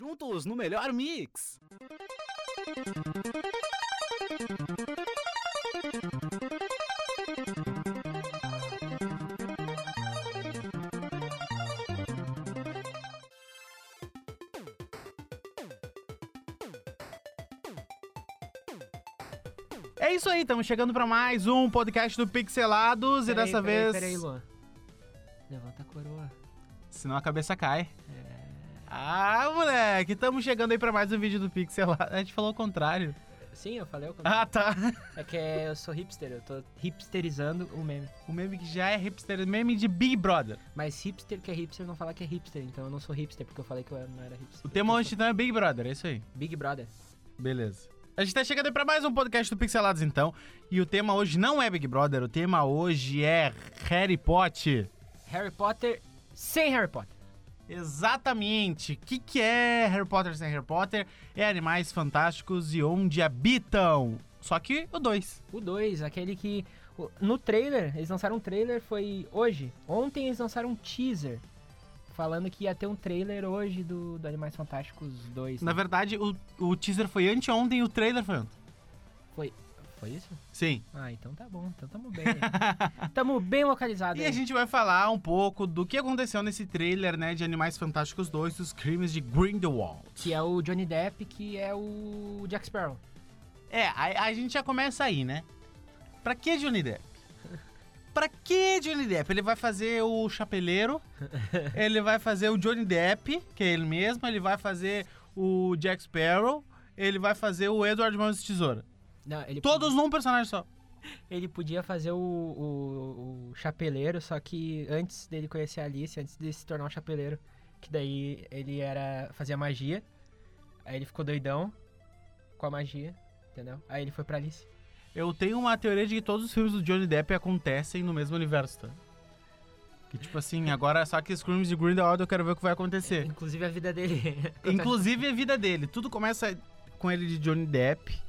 Juntos no melhor mix. É isso aí, estamos chegando para mais um podcast do Pixelados e dessa peraí, vez. Peraí, Luan. Levanta a coroa. Senão a cabeça cai. Ah, moleque, estamos chegando aí pra mais um vídeo do Pixelado. A gente falou o contrário. Sim, eu falei o que Ah, tá. É que eu sou hipster, eu tô hipsterizando o meme. O meme que já é hipster, meme de Big Brother. Mas hipster que é hipster não fala que é hipster, então eu não sou hipster porque eu falei que eu não era hipster. O tema hoje então é Big Brother, é isso aí. Big Brother. Beleza. A gente tá chegando aí pra mais um podcast do Pixelados então. E o tema hoje não é Big Brother, o tema hoje é Harry Potter. Harry Potter sem Harry Potter. Exatamente. O que, que é Harry Potter sem Harry Potter? É Animais Fantásticos e Onde Habitam. Só que o 2. O 2, aquele que. No trailer, eles lançaram um trailer, foi hoje. Ontem eles lançaram um teaser. Falando que ia ter um trailer hoje do, do Animais Fantásticos 2. Na verdade, o, o teaser foi anteontem e o trailer foi ontem. Foi. Foi isso? Sim. Ah, então tá bom, então tamo bem. tamo bem localizado E aí. a gente vai falar um pouco do que aconteceu nesse trailer, né, de Animais Fantásticos 2, dos crimes de Grindelwald. Que é o Johnny Depp, que é o Jack Sparrow. É, a, a gente já começa aí, né? Pra que Johnny Depp? Pra que Johnny Depp? Ele vai fazer o Chapeleiro, ele vai fazer o Johnny Depp, que é ele mesmo, ele vai fazer o Jack Sparrow, ele vai fazer o Edward Mãos de Tesoura. Não, Todos num personagem só. Ele podia fazer o, o, o chapeleiro, só que antes dele conhecer a Alice, antes de se tornar um chapeleiro, que daí ele era fazia magia, aí ele ficou doidão com a magia, entendeu? Aí ele foi pra Alice. Eu tenho uma teoria de que todos os filmes do Johnny Depp acontecem no mesmo universo, tá? Que tipo assim, agora só que os crimes de Grindelwald eu quero ver o que vai acontecer. Inclusive a vida dele. Inclusive a vida dele. Tudo começa com ele de Johnny Depp.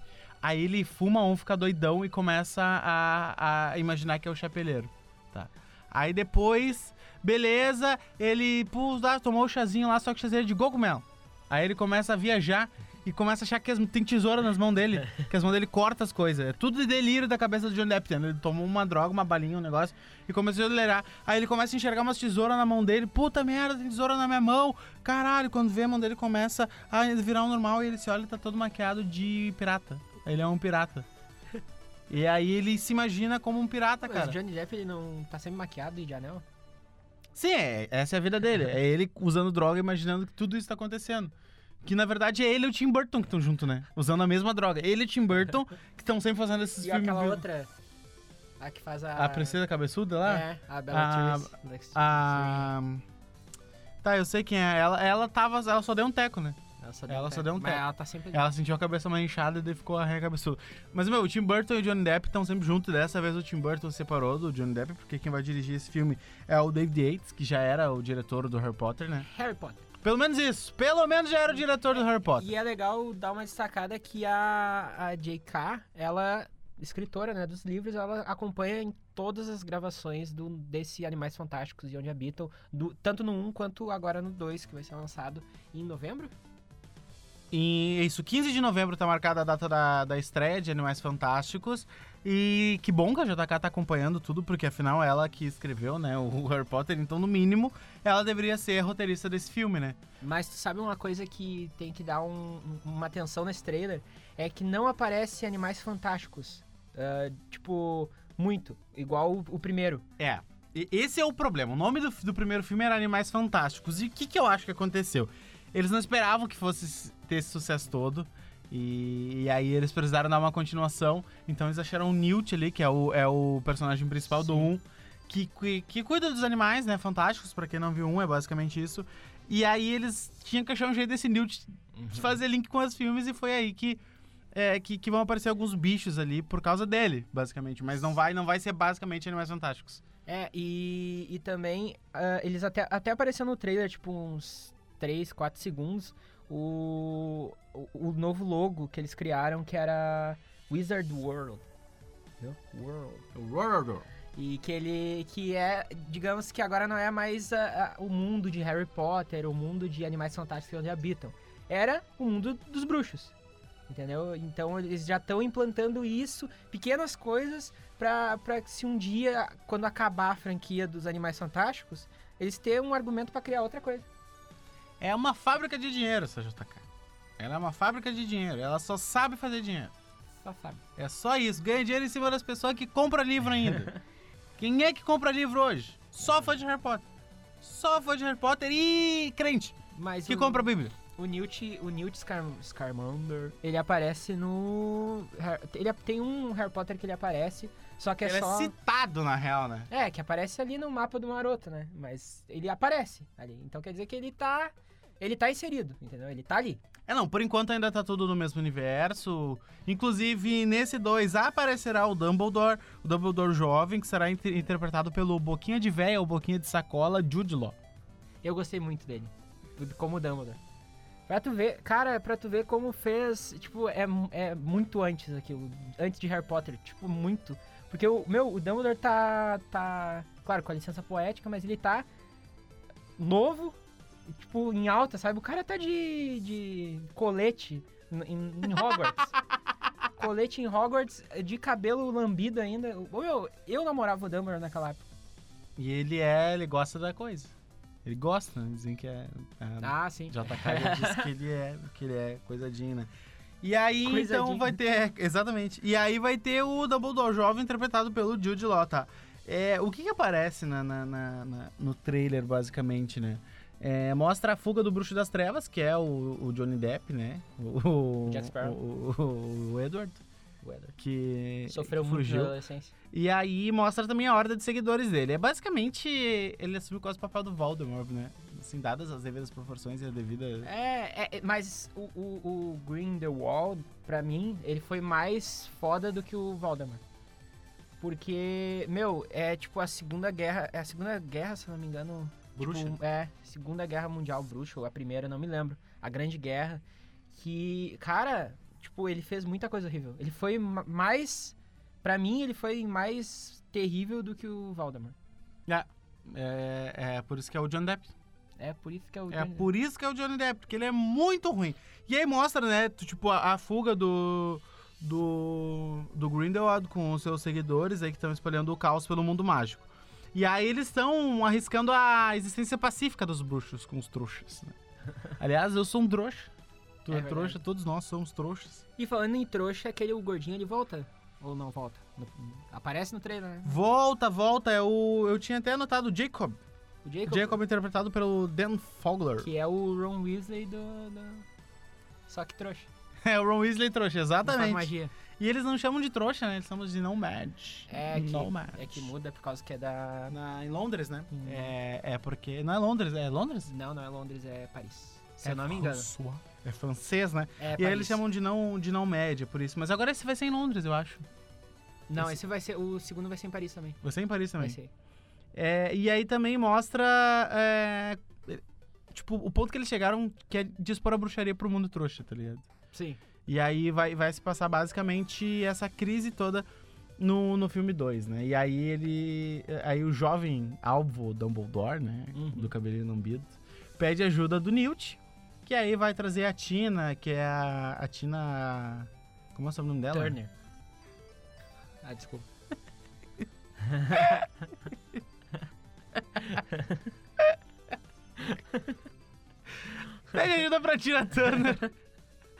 Aí ele fuma um, fica doidão e começa a, a imaginar que é o chapeleiro. Tá. Aí depois, beleza, ele lá, tomou o chazinho lá, só que o chazinho é de cogumelo. Aí ele começa a viajar e começa a achar que tem tesoura nas mãos dele, que as mãos dele cortam as coisas. É tudo de delírio da cabeça do Johnny Depp. Ele tomou uma droga, uma balinha, um negócio, e começou a delirar. Aí ele começa a enxergar umas tesouras na mão dele. Puta merda, tem tesoura na minha mão. Caralho, quando vê a mão dele começa a virar um normal e ele se olha e tá todo maquiado de pirata. Ele é um pirata. E aí ele se imagina como um pirata, Mas cara. o Johnny Depp ele não tá sempre maquiado e de anel? Sim, é, essa é a vida dele. É ele usando droga, imaginando que tudo isso tá acontecendo. Que na verdade é ele e o Tim Burton que estão junto, né? Usando a mesma droga. Ele e o Tim Burton que estão sempre fazendo esses E filmes. aquela viu? outra, a que faz a... A princesa cabeçuda lá? É, a Bella A-. A. Tá, eu sei quem é. Ela, ela tava. Ela só deu um teco, né? Ela só ela um só deu um teco. ela tá sempre. Ela sentiu a cabeça mais inchada e daí ficou cabeçuda. Mas, meu, o Tim Burton e o Johnny Depp estão sempre juntos. Dessa vez o Tim Burton se separou do Johnny Depp, porque quem vai dirigir esse filme é o David Yates, que já era o diretor do Harry Potter, né? Harry Potter. Pelo menos isso. Pelo menos já era o diretor do Harry Potter. E é legal dar uma destacada que a, a J.K., ela, escritora né, dos livros, ela acompanha em todas as gravações do, desse Animais Fantásticos e Onde Habitam, do- tanto no 1 quanto agora no 2, que vai ser lançado em novembro. E isso, 15 de novembro tá marcada a data da, da estreia de Animais Fantásticos. E que bom que a JK tá acompanhando tudo, porque afinal ela que escreveu, né, o Harry Potter, então no mínimo ela deveria ser a roteirista desse filme, né? Mas tu sabe uma coisa que tem que dar um- um- uma atenção nesse trailer? É que não aparece Animais Fantásticos. ah, tipo, muito. Igual o, o primeiro. É. Esse é o problema. O nome do, do primeiro filme era Animais Fantásticos. E o que, que eu acho que aconteceu? Eles não esperavam que fosse ter esse sucesso todo. E, e aí eles precisaram dar uma continuação. Então eles acharam o Newt ali, que é o, é o personagem principal do 1, que, que, que cuida dos animais, né? Fantásticos, pra quem não viu um, é basicamente isso. E aí eles tinham que achar um jeito desse Newt de fazer link com os filmes e foi aí que, é, que, que vão aparecer alguns bichos ali por causa dele, basicamente. Mas não vai, não vai ser basicamente Animais Fantásticos. É, e, e também ah, eles até, até apareceu no trailer, tipo, uns 3, 4 segundos, o, o, o novo logo que eles criaram, que era Wizard World. Viu? World. E que ele. que é. Digamos que agora não é mais a- a- o mundo de Harry Potter, o mundo de animais fantásticos onde habitam. era o mundo dos bruxos. Entendeu? Então eles já estão implantando isso, pequenas coisas, pra, pra que se um dia, quando acabar a franquia dos Animais Fantásticos, eles tenham um argumento pra criar outra coisa. É uma fábrica de dinheiro, essa JK. Ela é uma fábrica de dinheiro. Ela só sabe fazer dinheiro. Só sabe. É só isso. Ganha dinheiro em cima das pessoas que compram livro ainda. Quem é que compra livro hoje? Só fã de Harry Potter. Só fã de Harry Potter e crente Mas que o, compra a Bíblia. o Newt, o Newt Scar, Scarmander, ele aparece no... Ele tem um Harry Potter que ele aparece, só que é Ele só... é citado, na real, né? É, que aparece ali no mapa do Maroto, né? Mas ele aparece ali. Então quer dizer que ele tá. Ele tá inserido, entendeu? Ele tá ali. É, não, por enquanto ainda tá tudo no mesmo universo. Inclusive, nesse 2 aparecerá o Dumbledore, o Dumbledore jovem, que será inter- interpretado pelo Boquinha de Véia ou Boquinha de Sacola, Jude Law. Eu gostei muito dele. Como Dumbledore. Pra tu ver, cara, pra tu ver como fez. Tipo, é, é muito antes aquilo. Antes de Harry Potter. Tipo, muito. Porque o meu, o Dumbledore tá. tá. Claro, com a licença poética, mas ele tá novo, tipo, em alta, sabe? O cara tá de. de colete em, em Hogwarts. colete em Hogwarts, de cabelo lambido ainda. Ô, Meu, eu namorava o Dumbledore naquela época. E ele é, ele gosta da coisa. Ele gosta, né? Dizem que é. é Ah, sim. JK já disse que ele é, que ele é coisadinho, né? E aí, então, Coisadinho. vai ter... exatamente. E aí vai ter o Dumbledore jovem interpretado pelo Jude Law, tá? É, o que que aparece na, na- na- na- no trailer, basicamente, né? É, mostra a fuga do Bruxo das Trevas, que é o, o Johnny Depp, né? O, Jack Sparrow. O, o- o Edward, que Sofreu muito fugiu. na adolescência. E aí mostra também a horda de seguidores dele. É basicamente, ele assume quase o papel do Voldemort, né? Assim, dadas as devidas proporções e a devida... É, é, é, mas o, o, o Grindelwald, pra mim, ele foi mais foda do que o Voldemort. Porque, meu, é tipo a Segunda Guerra. É a Segunda Guerra, se eu não me engano. Bruxa? Tipo, é, Segunda Guerra Mundial Bruxa, ou a primeira, não me lembro. A Grande Guerra. Que, cara, tipo, ele fez muita coisa horrível. Ele foi ma- mais. Pra mim, ele foi mais terrível do que o Voldemort. É, é por isso que é o John Depp. É por isso que é o. É por isso que é o Johnny Depp, porque ele é muito ruim. E aí mostra, né, tipo, a, a fuga do, do, do Grindelwald com os seus seguidores aí que estão espalhando o caos pelo mundo mágico. E aí eles estão arriscando a existência pacífica dos bruxos com os trouxas. né? Aliás, eu sou um trouxa. Tu É é, trouxa, todos nós somos trouxas. E falando em trouxa, aquele o gordinho ele volta? Ou não volta? No- aparece no trailer, né? Volta, volta, é o, eu tinha até anotado o Jacob. O Jacob, Jacob interpretado pelo Dan Fogler. que é o Ron Weasley do. do... Só que trouxa. É o Ron Weasley trouxa, Não faz exatamente. magia. E eles não chamam de trouxa, né? Eles chamam de Nomad. É que, Nomad. é que muda por causa que é da. Na, em Londres, né? Hum. É, é porque. Não é Londres, é Londres? Não, não é Londres, é Paris. Se é eu não me engano. François. É francês, né? É e aí Paris. eles chamam de não, de não média, por isso. Mas agora esse vai ser em Londres, eu acho. Não, esse- esse vai ser. O segundo vai ser em Paris também. Vai ser em Paris também. Vai ser. É, e aí também mostra. é, tipo, o ponto que eles chegaram que é dispor a bruxaria pro mundo trouxa, tá ligado? Sim. E aí vai, vai se passar basicamente essa crise toda no, no filme 2, né? E aí ele. Aí o jovem alvo Dumbledore, né? Uhum. Do cabelinho lambido, pede ajuda do Newt, que aí vai trazer a Tina, que é a, a Tina. Como é o nome dela? Turner. Ah, desculpa. Pede ajuda pra Tina Turner.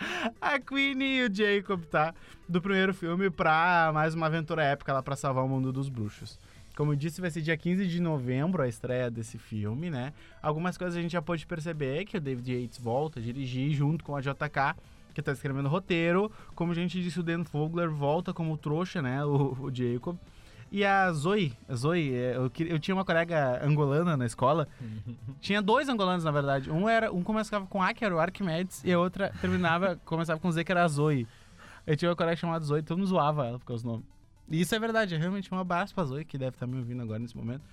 A Queen e o Jacob, tá? Do primeiro filme pra mais uma aventura épica lá pra salvar o mundo dos bruxos. Como eu disse, vai ser dia 15 de novembro a estreia desse filme, né? Algumas coisas a gente já pôde perceber que o David Yates volta a dirigir junto com a JK, que tá escrevendo o roteiro. Como a gente disse, o Dan Fogler volta como trouxa, né? O, o Jacob. E a Zoe, a Zoe, é, eu, eu tinha uma colega angolana na escola. Tinha dois angolanos, na verdade. Um era um começava com A, que era o Arquimedes, e a outra terminava, começava com Z, que era a Zoe. Eu tinha uma colega chamada Zoe, todo mundo zoava ela por causa do nome. E isso é verdade, é realmente um abraço pra Zoe, que deve estar me ouvindo agora nesse momento.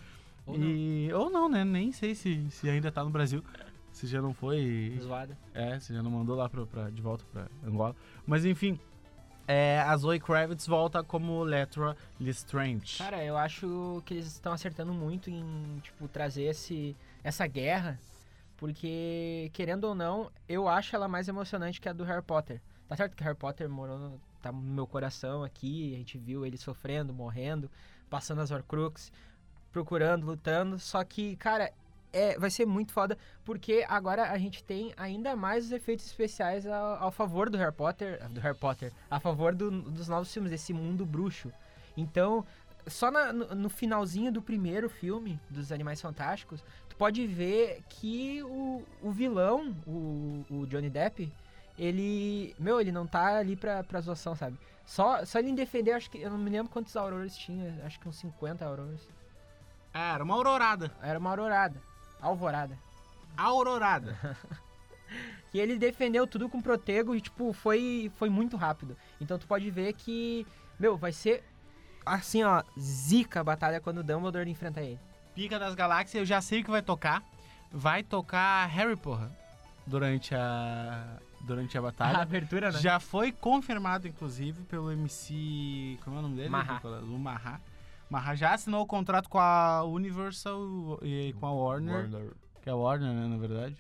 Ou e... Ou não, né? Nem sei se, se ainda tá no Brasil. Se já não foi. Zoada. É, você já não mandou lá pra, pra- de volta pra Angola. Mas enfim, é, a Zoe Kravitz volta como Letra Lestrange. Cara, eu acho que eles estão acertando muito em, tipo, trazer esse, essa guerra Porque, querendo ou não, eu acho ela mais emocionante que a do Harry Potter. Tá certo que Harry Potter morou no, tá no meu coração aqui, a gente viu ele sofrendo, morrendo, passando as Horcrux, procurando, lutando. Só que, cara, é, vai ser muito foda, porque agora a gente tem ainda mais os efeitos especiais ao, ao favor do Harry Potter, do Harry Potter, a favor do, dos novos filmes, desse mundo bruxo. Então, só na, no, no, finalzinho do primeiro filme, dos Animais Fantásticos, tu pode ver que o, o vilão, o, o Johnny Depp, ele. Meu, ele não tá ali pra, pra zoação, sabe? Só, só ele em defender, acho que. Eu não me lembro quantos auroras tinha, acho que uns 50 auroras. É, era uma aurorada. Era uma aurorada. Alvorada. Aurorada. e ele defendeu tudo com protego e, tipo, foi, foi muito rápido. Então tu pode ver que, meu, vai ser assim, ó, zica a batalha quando o Dumbledore enfrenta ele. Pica das Galáxias, eu já sei o que vai tocar. Vai tocar Harry, porra. Durante a. Durante a batalha. A abertura, né? Já foi confirmado, inclusive, pelo MC. Como é o nome dele? Maha. O Maha. Maha já assinou o contrato com a Universal e com a Warner. Warner. Que é a Warner, né, na verdade.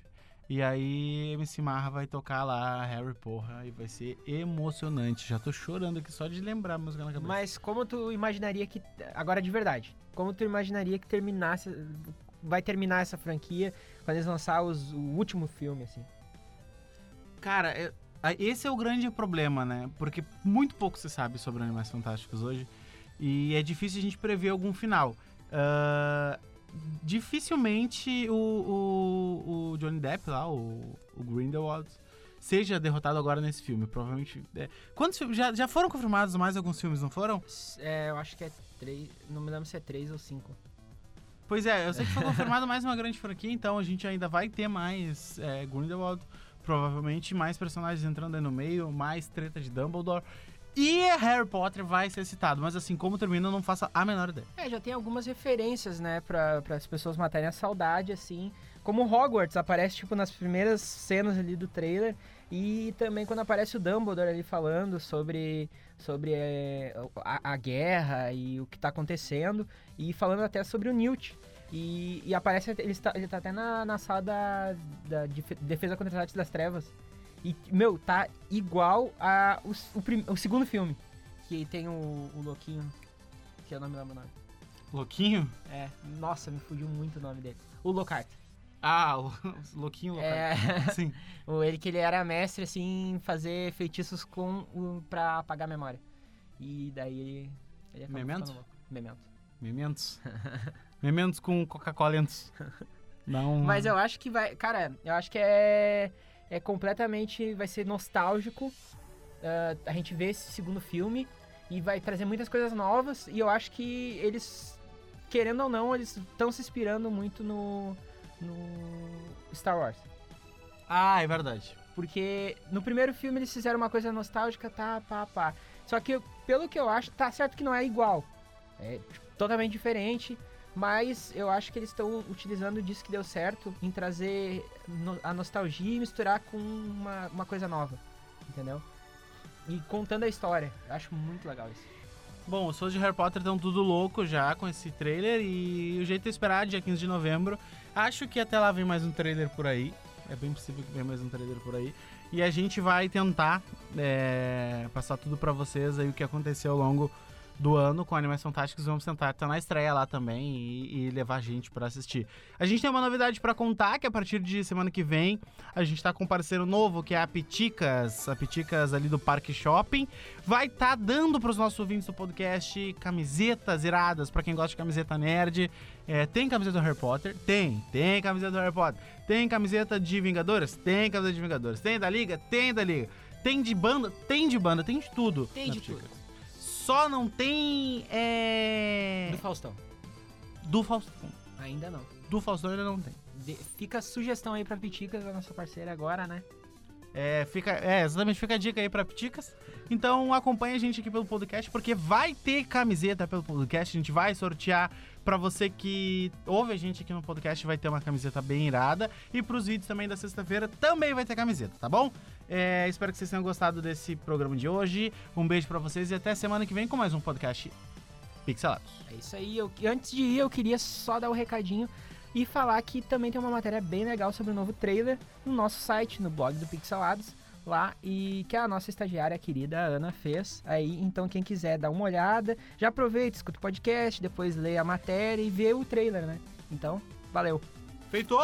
E aí, MC Marra vai tocar lá Harry Porra e vai ser emocionante. Já tô chorando aqui só de lembrar a música na cabeça. Mas como tu imaginaria que. Agora de verdade. Como tu imaginaria que terminasse. Vai terminar essa franquia quando eles lançar os, o último filme, assim? Cara, esse é o grande problema, né? Porque muito pouco se sabe sobre Animais Fantásticos hoje. E é difícil a gente prever algum final. Ah, dificilmente o, o, o Johnny Depp lá, o, o Grindelwald, seja derrotado agora nesse filme. Provavelmente. é. Quantos filmes? Já, já foram confirmados mais alguns filmes, não foram? É, eu acho que é três. Não me lembro se é três ou cinco. Pois é, eu sei que foi confirmado mais uma grande franquia, então a gente ainda vai ter mais é, Grindelwald, provavelmente mais personagens entrando aí no meio, mais treta de Dumbledore. E Harry Potter vai ser citado, mas assim, como termina, eu não faço a menor ideia. É, já tem algumas referências, né, pra, as pessoas matarem a saudade, assim. Como Hogwarts aparece, tipo, nas primeiras cenas ali do trailer. E também quando aparece o Dumbledore ali falando sobre, sobre é, a, a guerra e o que tá acontecendo. E falando até sobre o Newt. E, e aparece, ele está, ele tá até na, na sala da, da def- Defesa contra as Artes das Trevas. E, meu, tá igual a, o, o, prim- o segundo filme. Que tem o, o Louquinho, que é o nome da meu nome. Louquinho? É, nossa, me fugiu muito o nome dele. O Lockhart. Ah, o, o Louquinho Lockhart. É, Sim. o- ele que ele era mestre, assim, em fazer feitiços com o, pra apagar a memória. E daí ele... ele Memento? Memento. Mementos. Mementos com Coca-Colentos. Dá um... Mas eu acho que vai... Cara, eu acho que é... É completamente... Vai ser nostálgico. ah, a gente vê esse segundo filme. E vai trazer muitas coisas novas. E eu acho que eles... Querendo ou não, eles estão se inspirando muito no... No Star Wars. Ah, é verdade. Porque no primeiro filme eles fizeram uma coisa nostálgica, tá, pá, pá. Só que, pelo que eu acho, tá certo que não é igual. É totalmente diferente. Mas eu acho que eles estão utilizando disso que deu certo em trazer no- a nostalgia e misturar com uma, uma coisa nova. Entendeu? E contando a história. Eu acho muito legal isso. Bom, os fãs de Harry Potter estão tudo louco já com esse trailer e o jeito é esperar, dia 15 de novembro. Acho que até lá vem mais um trailer por aí. É bem possível que venha mais um trailer por aí. E a gente vai tentar é, passar tudo pra vocês aí o que aconteceu ao longo do ano com Animais Fantásticos. Vamos tentar estar na estreia lá também e, e levar a gente pra assistir. A gente tem uma novidade pra contar que a partir de semana que vem a gente tá com um parceiro novo que é a Piticas, a Piticas ali do Parque Shopping vai estar dando para os nossos ouvintes do podcast camisetas iradas para quem gosta de camiseta nerd. É, tem camiseta do Harry Potter? Tem. Tem camiseta do Harry Potter. Tem camiseta de Vingadores? Tem camiseta de Vingadores. Tem da Liga? Tem da Liga. Tem de banda? Tem de banda. Tem de tudo. Tem de Piticas. tudo. Só não tem. É... Do Faustão. Do Faustão. Ainda não. Do Faustão ainda não tem. De- fica a sugestão aí pra Piticas, a nossa parceira agora, né? É, fica, é, exatamente, fica a dica aí pra Piticas. Então acompanha a gente aqui pelo podcast, porque vai ter camiseta pelo podcast. A gente vai sortear pra você que ouve a gente aqui no podcast, vai ter uma camiseta bem irada. E pros vídeos também da sexta-feira também vai ter camiseta, tá bom? É, espero que vocês tenham gostado desse programa de hoje. Um beijo pra vocês e até semana que vem com mais um podcast Pixelados. É isso aí. Eu, antes de ir, eu queria só dar o recadinho. E falar que também tem uma matéria bem legal sobre o novo trailer no nosso site, no blog do Pixelados, lá, e que a nossa estagiária querida Ana fez. Aí, então quem quiser dar uma olhada, já aproveita, escuta o podcast, depois lê a matéria e vê o trailer, né? Então, valeu! Feito!